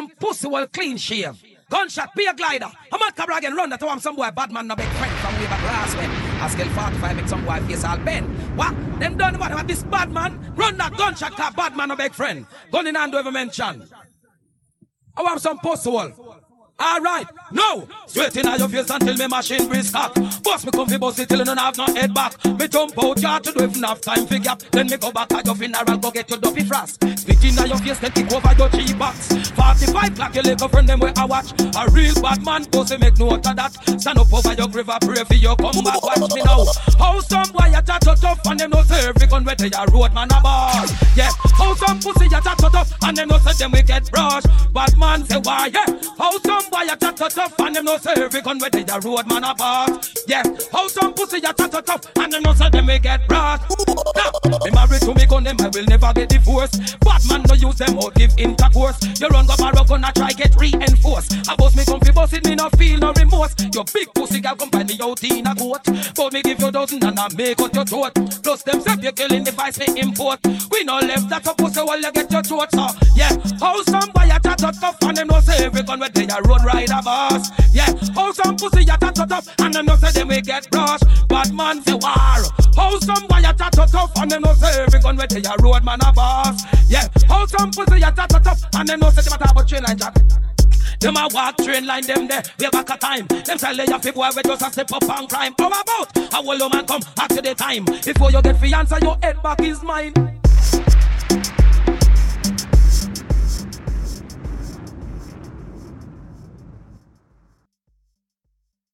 some pussy will clean shave. Gunshot, be a glider. I'm Mad Cobra again, run that one some boy bad man no big friend from way back last when. I scale 45 make some boy face all bend. What? Them done what about this bad man? Run that gunshot car bad man no big friend. Gun in hand do ever mention. I want some pussy wall. Alright, no. Sweating on your face until me machine breeze cock. Boss me bust it till you don't have no head back. Me jump out yard to do if enough time fi gap. Then me go back at your funeral, go get your duffy frost. Spitting on your face, then kick over your cheap box. 45 clock, your little friend them where I watch. A real bad man, pussy make note of that. Stand up over your grave, I pray for you come back, watch me now. How some boy a chat so tough and them no say every gun where they a road man a ball. Yeah, how some pussy a chat so tough and them no say them get brush. Bad man say why, yeah. How some boy a chat so tough and them no say every gun where they a road man a pass. Yeah, how some pussy a chat so tough and them no say them get brought. Now, me married to me gun them I will never get divorced. Man no use them or give intercourse. You run go barrow gonna try get reinforced. I boss me comfy boss it me no feel no remorse. Your big pussy girl come find me out in a coat. But me give you dozen and I make out your throat. Plus them say you killing the vice me import. We no left that a pussy while you get your throat so yeah. How some boy a chat up and them no say every gun where they a road rider boss. Yeah. How some pussy a chat up and them no say them we get brush. Bad man say war. How some boy chat up tough and them no say every gun where they a road man a boss. Yeah. How some pussy a chat tough and them no say them a talk about train line jack. Them a walk train line them there, we back a time. Them tell you fi boy we just a step up and climb. How about a whole man come after the time? Before you get fiance, your head back is mine.